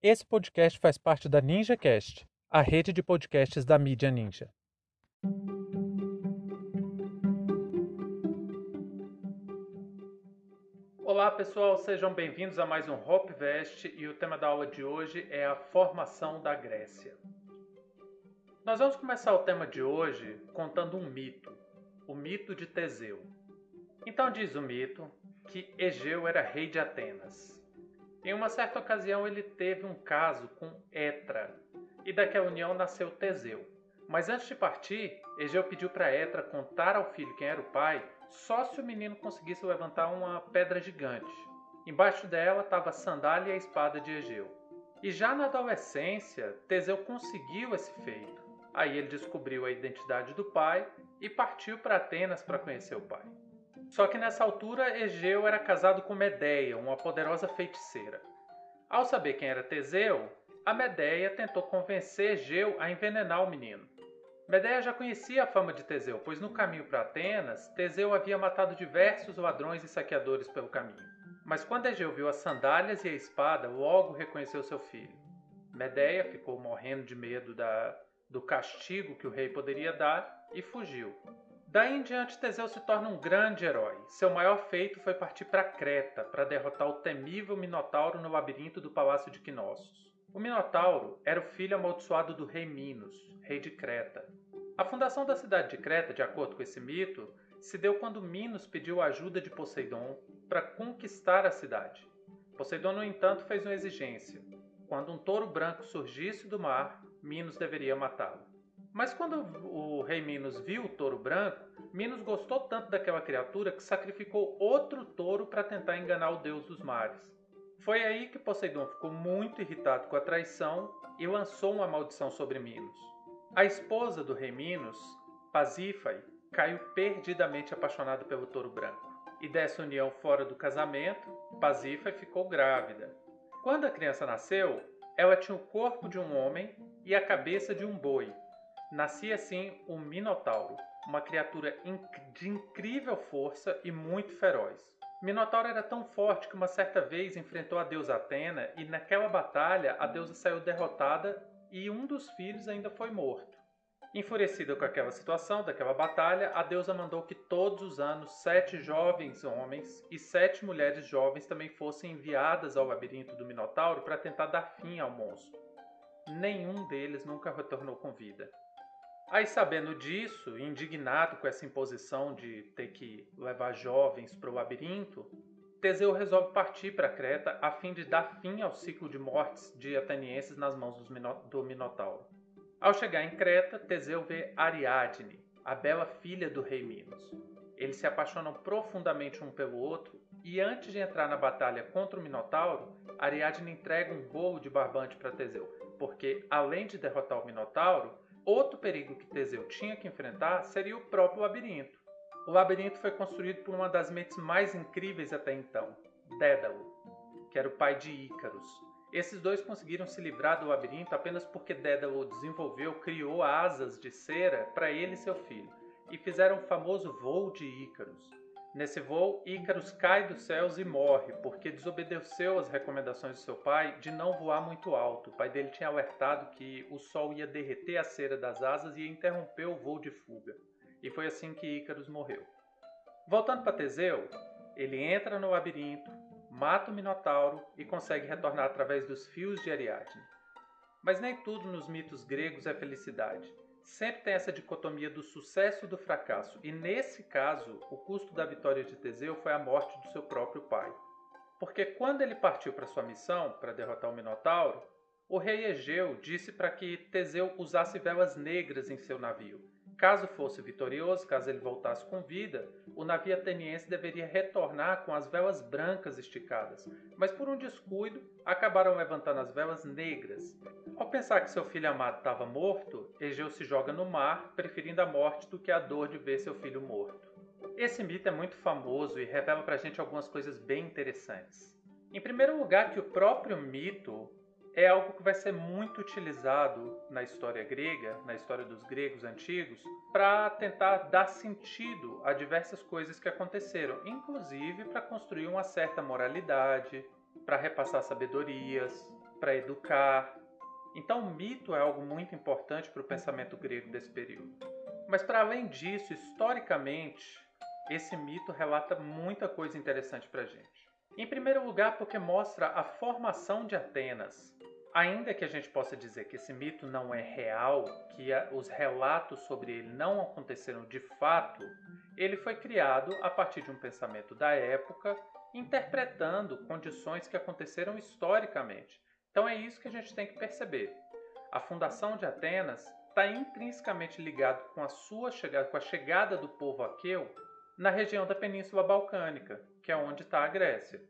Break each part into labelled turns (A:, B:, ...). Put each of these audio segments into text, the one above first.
A: Esse podcast faz parte da NinjaCast, a rede de podcasts da mídia Ninja. Olá pessoal, sejam bem-vindos a mais um Hopvest e o tema da aula de hoje é a formação da Grécia. Nós vamos começar o tema de hoje contando um mito, o mito de Teseu. Então diz o mito que Egeu era rei de Atenas. Em uma certa ocasião, ele teve um caso com Etra, e daquela união nasceu Teseu. Mas antes de partir, Egeu pediu para Etra contar ao filho quem era o pai, só se o menino conseguisse levantar uma pedra gigante. Embaixo dela estava a sandália e a espada de Egeu. E já na adolescência, Teseu conseguiu esse feito. Aí ele descobriu a identidade do pai e partiu para Atenas para conhecer o pai. Só que nessa altura Egeu era casado com Medeia, uma poderosa feiticeira. Ao saber quem era Teseu, a Medeia tentou convencer Egeu a envenenar o menino. Medeia já conhecia a fama de Teseu, pois no caminho para Atenas, Teseu havia matado diversos ladrões e saqueadores pelo caminho. Mas quando Egeu viu as sandálias e a espada, logo reconheceu seu filho. Medeia ficou morrendo de medo da, do castigo que o rei poderia dar e fugiu. Daí em diante, Teseu se torna um grande herói. Seu maior feito foi partir para Creta para derrotar o temível Minotauro no labirinto do palácio de Knossos. O Minotauro era o filho amaldiçoado do rei Minos, rei de Creta. A fundação da cidade de Creta, de acordo com esse mito, se deu quando Minos pediu a ajuda de Poseidon para conquistar a cidade. Poseidon, no entanto, fez uma exigência. Quando um touro branco surgisse do mar, Minos deveria matá-lo. Mas quando o rei Minos viu o touro branco, Minos gostou tanto daquela criatura que sacrificou outro touro para tentar enganar o deus dos mares. Foi aí que Poseidon ficou muito irritado com a traição e lançou uma maldição sobre Minos. A esposa do rei Minos, Pasífae, caiu perdidamente apaixonada pelo touro branco. E dessa união fora do casamento, Pasífae ficou grávida. Quando a criança nasceu, ela tinha o corpo de um homem e a cabeça de um boi, Nascia assim o Minotauro, uma criatura de incrível força e muito feroz. Minotauro era tão forte que uma certa vez enfrentou a deusa Atena e naquela batalha a deusa saiu derrotada e um dos filhos ainda foi morto. Enfurecida com aquela situação, daquela batalha, a deusa mandou que todos os anos sete jovens homens e sete mulheres jovens também fossem enviadas ao labirinto do Minotauro para tentar dar fim ao monstro. Nenhum deles nunca retornou com vida. Aí, sabendo disso, indignado com essa imposição de ter que levar jovens para o labirinto, Teseu resolve partir para Creta a fim de dar fim ao ciclo de mortes de atenienses nas mãos do Minotauro. Ao chegar em Creta, Teseu vê Ariadne, a bela filha do rei Minos. Eles se apaixonam profundamente um pelo outro e antes de entrar na batalha contra o Minotauro, Ariadne entrega um bolo de barbante para Teseu, porque além de derrotar o Minotauro, Outro perigo que Teseu tinha que enfrentar seria o próprio labirinto. O labirinto foi construído por uma das mentes mais incríveis até então, Dédalo, que era o pai de Ícaros. Esses dois conseguiram se livrar do labirinto apenas porque Dédalo desenvolveu, criou asas de cera para ele e seu filho, e fizeram o famoso voo de Ícaros. Nesse voo, Ícaros cai dos céus e morre, porque desobedeceu as recomendações de seu pai de não voar muito alto. O pai dele tinha alertado que o sol ia derreter a cera das asas e ia interromper o voo de fuga. E foi assim que Ícaros morreu. Voltando para Teseu, ele entra no labirinto, mata o Minotauro e consegue retornar através dos fios de Ariadne. Mas nem tudo nos mitos gregos é felicidade sempre tem essa dicotomia do sucesso e do fracasso, e nesse caso, o custo da vitória de Teseu foi a morte do seu próprio pai. Porque quando ele partiu para sua missão, para derrotar o Minotauro, o rei Egeu disse para que Teseu usasse velas negras em seu navio. Caso fosse vitorioso, caso ele voltasse com vida, o navio ateniense deveria retornar com as velas brancas esticadas, mas por um descuido acabaram levantando as velas negras. Ao pensar que seu filho amado estava morto, Egeu se joga no mar, preferindo a morte do que a dor de ver seu filho morto. Esse mito é muito famoso e revela para a gente algumas coisas bem interessantes. Em primeiro lugar, que o próprio mito é algo que vai ser muito utilizado na história grega, na história dos gregos antigos, para tentar dar sentido a diversas coisas que aconteceram, inclusive para construir uma certa moralidade, para repassar sabedorias. para educar. Então, o mito é algo muito importante para o pensamento grego desse período. Mas, para além disso, historicamente, esse mito relata muita coisa interessante para a gente. Em primeiro lugar, porque mostra a formação de Atenas. Ainda que a gente possa dizer que esse mito não é real, que os relatos sobre ele não aconteceram de fato, ele foi criado a partir de um pensamento da época, interpretando condições que aconteceram historicamente. Então é isso que a gente tem que perceber. A fundação de Atenas está intrinsecamente ligado com a sua chegada, com a chegada do povo aqueu na região da Península Balcânica, que é onde está a Grécia.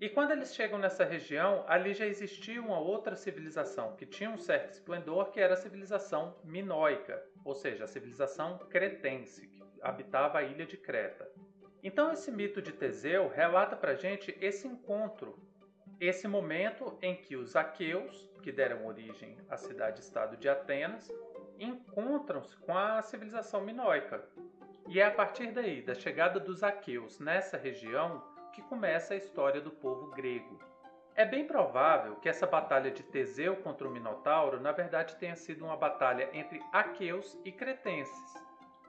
A: E quando eles chegam nessa região, ali já existia uma outra civilização que tinha um certo esplendor, que era a civilização minoica, ou seja, a civilização cretense, habitava a ilha de Creta. Então esse mito de Teseu relata para gente esse encontro, esse momento em que os aqueus, que deram origem à cidade-estado de Atenas, encontram-se com a civilização minoica. E é a partir daí, da chegada dos aqueus nessa região, que começa a história do povo grego. É bem provável que essa batalha de Teseu contra o Minotauro, na verdade, tenha sido uma batalha entre aqueus e cretenses,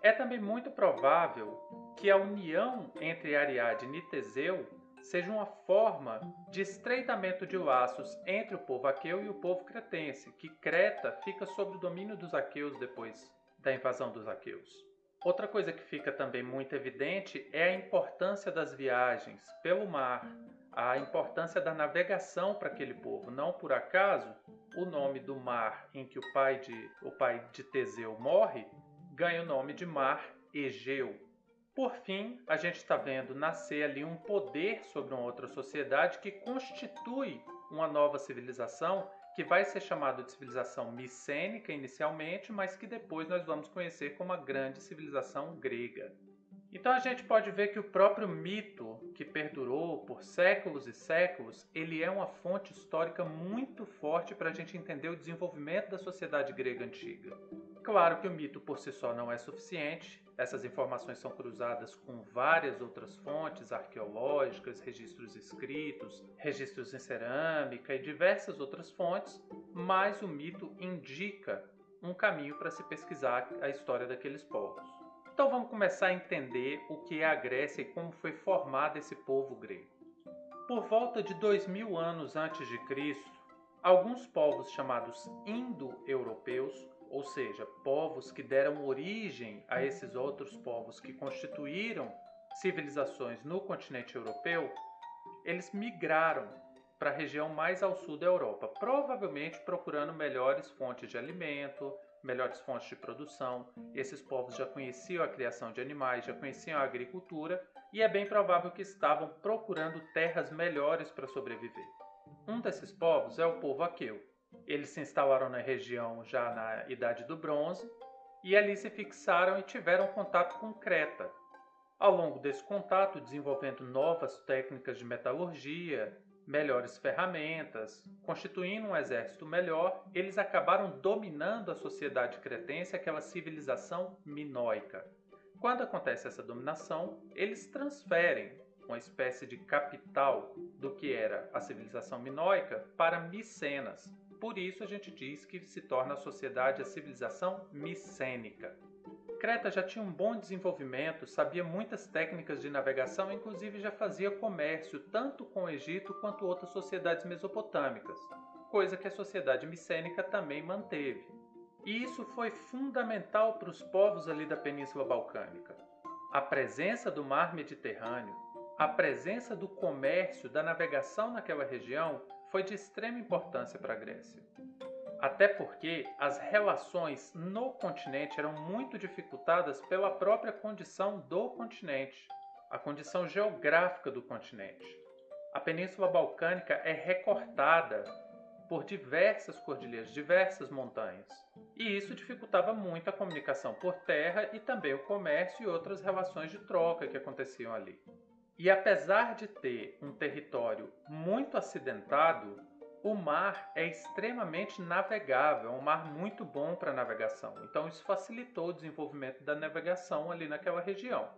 A: é também muito provável que a união entre Ariadne e Teseu seja uma forma de estreitamento de laços entre o povo aqueu e o povo cretense, que Creta fica sob o domínio dos aqueus depois da invasão dos aqueus. Outra coisa que fica também muito evidente é a importância das viagens pelo mar, a importância da navegação para aquele povo. Não por acaso, o nome do mar em que o pai de, o pai de Teseu morre ganha o nome de Mar Egeu. Por fim, a gente está vendo nascer ali um poder sobre uma outra sociedade que constitui uma nova civilização que vai ser chamada de civilização micênica inicialmente, mas que depois nós vamos conhecer como a grande civilização grega. Então a gente pode ver que o próprio mito, que perdurou por séculos e séculos, ele é uma fonte histórica muito forte para a gente entender o desenvolvimento da sociedade grega antiga. Claro que o mito por si só não é suficiente, essas informações são cruzadas com várias outras fontes arqueológicas, registros escritos, registros em cerâmica e diversas outras fontes, mas o mito indica um caminho para se pesquisar a história daqueles povos. Então vamos começar a entender o que é a Grécia e como foi formado esse povo grego. Por volta de dois mil anos antes de Cristo, alguns povos chamados indo-europeus, ou seja, povos que deram origem a esses outros povos que constituíram civilizações no continente europeu, eles migraram para a região mais ao sul da Europa, provavelmente procurando melhores fontes de alimento, melhores fontes de produção. Esses povos já conheciam a criação de animais, já conheciam a agricultura e é bem provável que estavam procurando terras melhores para sobreviver. Um desses povos é o povo aqueu. Eles se instalaram na região já na Idade do Bronze e ali se fixaram e tiveram contato com Creta. Ao longo desse contato, desenvolvendo novas técnicas de metalurgia, melhores ferramentas, constituindo um exército melhor, eles acabaram dominando a sociedade cretense, aquela civilização minoica. Quando acontece essa dominação, eles transferem uma espécie de capital do que era a civilização minoica para Micenas. Por isso a gente diz que se torna a sociedade a civilização micênica. Creta já tinha um bom desenvolvimento, sabia muitas técnicas de navegação, inclusive já fazia comércio tanto com o Egito quanto outras sociedades mesopotâmicas, coisa que a sociedade micênica também manteve. E isso foi fundamental para os povos ali da Península Balcânica. A presença do mar Mediterrâneo, a presença do comércio, da navegação naquela região foi de extrema importância para a Grécia. Até porque as relações no continente eram muito dificultadas pela própria condição do continente, a condição geográfica do continente. A Península Balcânica é recortada por diversas cordilheiras, diversas montanhas. E isso dificultava muito a comunicação por terra e também o comércio e outras relações de troca que aconteciam ali. E apesar de ter um território muito acidentado, o mar é extremamente navegável, é um mar muito bom para navegação. Então isso facilitou o desenvolvimento da navegação ali naquela região.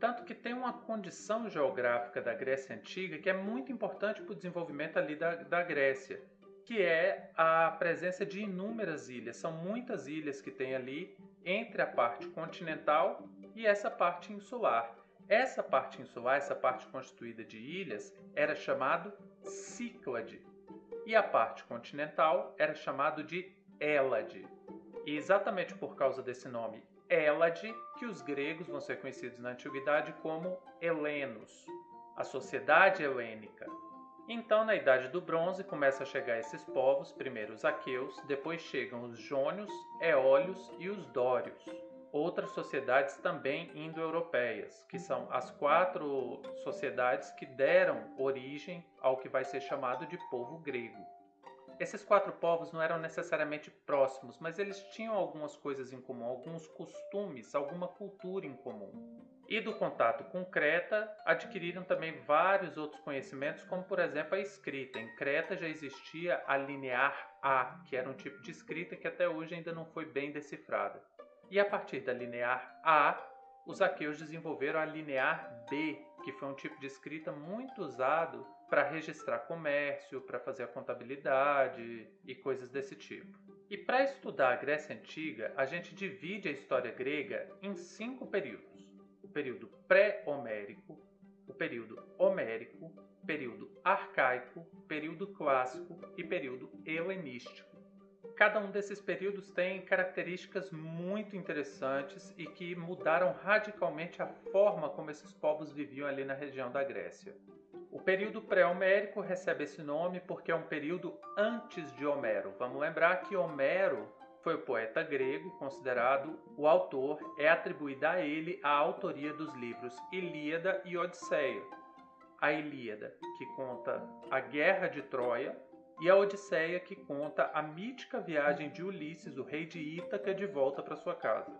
A: Tanto que tem uma condição geográfica da Grécia Antiga que é muito importante para o desenvolvimento ali da, da Grécia, que é a presença de inúmeras ilhas. São muitas ilhas que tem ali entre a parte continental e essa parte insular. Essa parte insular, essa parte constituída de ilhas, era chamado Cíclade. E a parte continental era chamado de Hélade. E exatamente por causa desse nome Hélade que os gregos vão ser conhecidos na antiguidade como helenos, a sociedade helênica. Então, na Idade do Bronze, começam a chegar esses povos, primeiro os aqueus, depois chegam os jônios, eólios e os dórios. Outras sociedades também indo-europeias, que são as quatro sociedades que deram origem ao que vai ser chamado de povo grego. Esses quatro povos não eram necessariamente próximos, mas eles tinham algumas coisas em comum, alguns costumes, alguma cultura em comum. E do contato com Creta, adquiriram também vários outros conhecimentos, como por exemplo a escrita. Em Creta já existia a linear A, que era um tipo de escrita que até hoje ainda não foi bem decifrada. E a partir da linear A, os aqueus desenvolveram a linear B, que foi um tipo de escrita muito usado para registrar comércio, para fazer a contabilidade e coisas desse tipo. E para estudar a Grécia Antiga, a gente divide a história grega em cinco períodos: o período pré-homérico, o período homérico, período arcaico, período clássico e período helenístico. Cada um desses períodos tem características muito interessantes e que mudaram radicalmente a forma como esses povos viviam ali na região da Grécia. O período pré-homérico recebe esse nome porque é um período antes de Homero. Vamos lembrar que Homero foi o poeta grego considerado o autor, é atribuída a ele a autoria dos livros Ilíada e Odisseia. A Ilíada, que conta a guerra de Troia, e a Odisseia, que conta a mítica viagem de Ulisses, o rei de Ítaca, de volta para sua casa.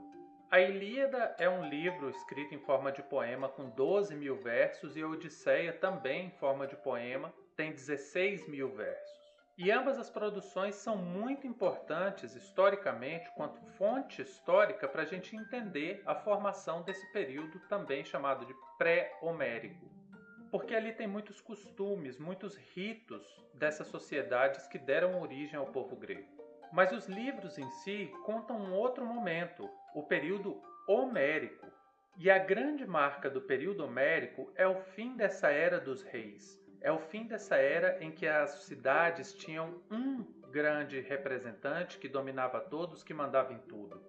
A: A Ilíada é um livro escrito em forma de poema com 12 mil versos e a Odisseia, também em forma de poema, tem 16 mil versos. E ambas as produções são muito importantes historicamente, quanto fonte histórica, para a gente entender a formação desse período também chamado de pré-homérico porque ali tem muitos costumes, muitos ritos dessas sociedades que deram origem ao povo grego. Mas os livros em si contam um outro momento, o período homérico. E a grande marca do período homérico é o fim dessa era dos reis. É o fim dessa era em que as cidades tinham um grande representante que dominava todos, que mandava em tudo.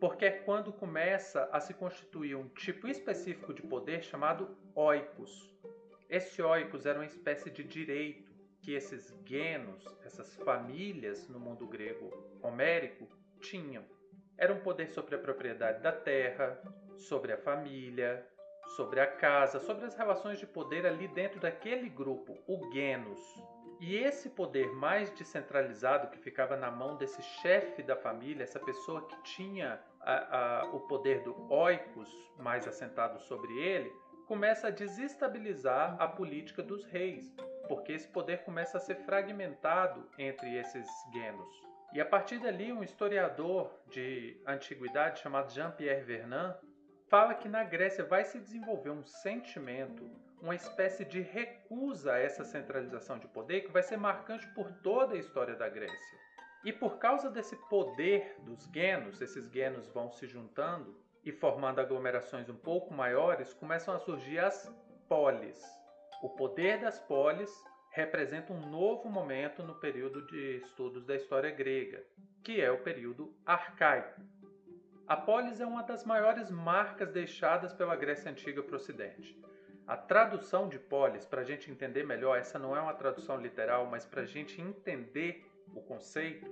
A: Porque é quando começa a se constituir um tipo específico de poder chamado oikos. Esse oikos era uma espécie de direito que esses genos, essas famílias no mundo grego homérico, tinham. Era um poder sobre a propriedade da terra, sobre a família, sobre a casa, sobre as relações de poder ali dentro daquele grupo, o genus. E esse poder mais descentralizado que ficava na mão desse chefe da família, essa pessoa que tinha a, a, o poder do oikos mais assentado sobre ele, começa a desestabilizar a política dos reis, porque esse poder começa a ser fragmentado entre esses genos. E a partir dali, um historiador de antiguidade chamado Jean-Pierre Vernant fala que na Grécia vai se desenvolver um sentimento, uma espécie de recusa a essa centralização de poder que vai ser marcante por toda a história da Grécia. E por causa desse poder dos genos, esses genos vão se juntando, e formando aglomerações um pouco maiores, começam a surgir as polis. O poder das polis representa um novo momento no período de estudos da história grega, que é o período arcaico. A polis é uma das maiores marcas deixadas pela Grécia Antiga para o Ocidente. A tradução de polis, para a gente entender melhor, essa não é uma tradução literal, mas para a gente entender o conceito,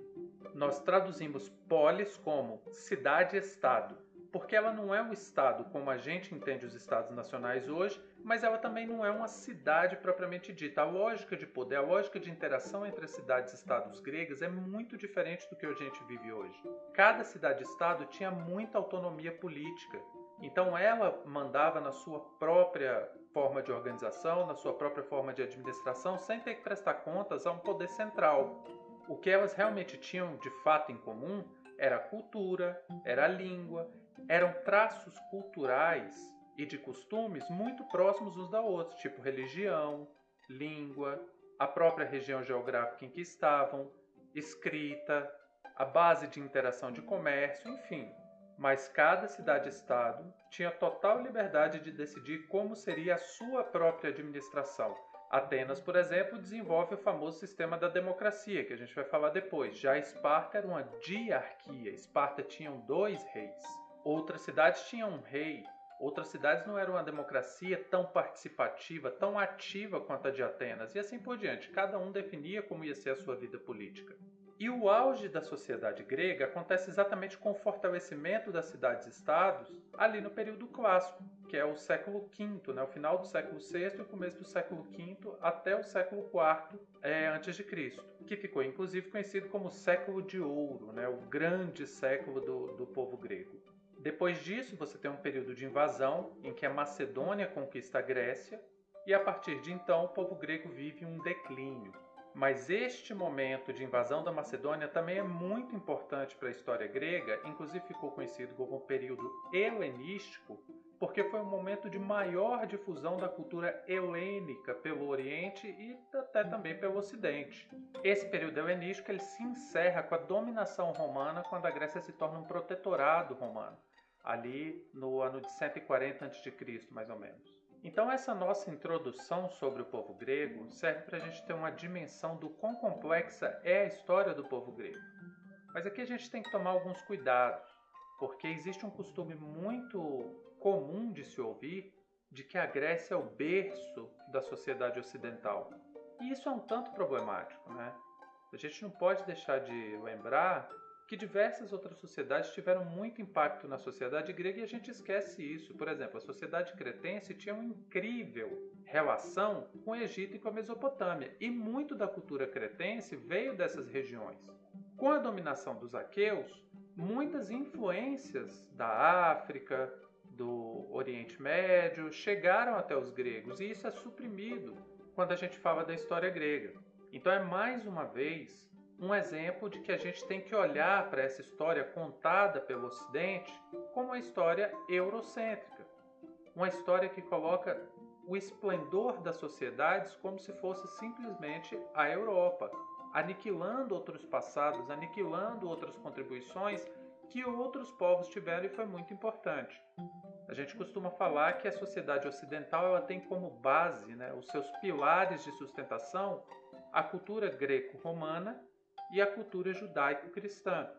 A: nós traduzimos polis como cidade-estado porque ela não é um estado como a gente entende os estados nacionais hoje, mas ela também não é uma cidade propriamente dita. A lógica de poder, a lógica de interação entre as cidades e estados gregas é muito diferente do que a gente vive hoje. Cada cidade-estado tinha muita autonomia política, então ela mandava na sua própria forma de organização, na sua própria forma de administração, sem ter que prestar contas a um poder central. O que elas realmente tinham de fato em comum era a cultura, era a língua, eram traços culturais e de costumes muito próximos uns da outra, tipo religião, língua, a própria região geográfica em que estavam, escrita, a base de interação de comércio, enfim. Mas cada cidade-estado tinha total liberdade de decidir como seria a sua própria administração. Atenas, por exemplo, desenvolve o famoso sistema da democracia, que a gente vai falar depois. Já Esparta era uma diarquia. Esparta tinha dois reis. Outras cidades tinham um rei, Outras cidades não eram uma democracia tão participativa, tão ativa quanto a de Atenas, e assim por diante. Cada um definia como ia ser a sua vida política. E o auge da sociedade grega acontece exatamente com o fortalecimento das cidades-estados ali no período clássico, que é o século V, né? o final do século VI e o começo do século V até o século IV é, antes de Cristo, que ficou inclusive conhecido como século de ouro, né? o grande século do, do povo grego. Depois disso, você tem um período de invasão em que a Macedônia conquista a Grécia, e a partir de então o povo grego vive um declínio. Mas este momento de invasão da Macedônia também é muito importante para a história grega, inclusive ficou conhecido como o período helenístico, porque foi um momento de maior difusão da cultura helênica pelo Oriente e até também pelo Ocidente. Esse período helenístico ele se encerra com a dominação romana quando a Grécia se torna um protetorado romano ali no ano de 140 a.C., mais ou menos. Então, essa nossa introdução sobre o povo grego serve para a gente ter uma dimensão do quão complexa é a história do povo grego. Mas aqui a gente tem que tomar alguns cuidados, porque existe um costume muito comum de se ouvir de que a Grécia é o berço da sociedade ocidental. E isso é um tanto problemático, né? A gente não pode deixar de lembrar que diversas outras sociedades tiveram muito impacto na sociedade grega e a gente esquece isso. Por exemplo, a sociedade cretense tinha uma incrível relação com o Egito e com a Mesopotâmia, e muito da cultura cretense veio dessas regiões. Com a dominação dos aqueus, muitas influências da África, do Oriente Médio chegaram até os gregos, e isso é suprimido quando a gente fala da história grega. Então é mais uma vez um exemplo de que a gente tem que olhar para essa história contada pelo Ocidente como uma história eurocêntrica, uma história que coloca o esplendor das sociedades como se fosse simplesmente a Europa, aniquilando outros passados, aniquilando outras contribuições que outros povos tiveram e foi muito importante. A gente costuma falar que a sociedade ocidental ela tem como base, né, os seus pilares de sustentação, a cultura greco-romana e a cultura judaico-cristã.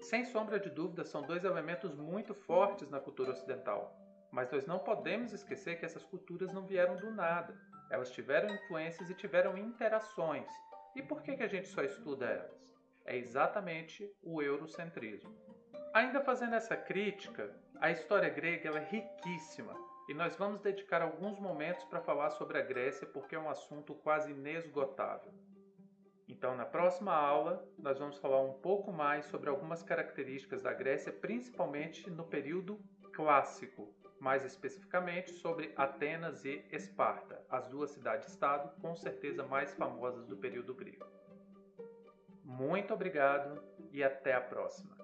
A: Sem sombra de dúvida, são dois elementos muito fortes na cultura ocidental. Mas nós não podemos esquecer que essas culturas não vieram do nada. Elas tiveram influências e tiveram interações. E por que, que a gente só estuda elas? É exatamente o eurocentrismo. Ainda fazendo essa crítica, a história grega é riquíssima e nós vamos dedicar alguns momentos para falar sobre a Grécia porque é um assunto quase inesgotável. Então, na próxima aula, nós vamos falar um pouco mais sobre algumas características da Grécia, principalmente no período clássico, mais especificamente sobre Atenas e Esparta, as duas cidades-estado com certeza mais famosas do período grego. Muito obrigado e até a próxima!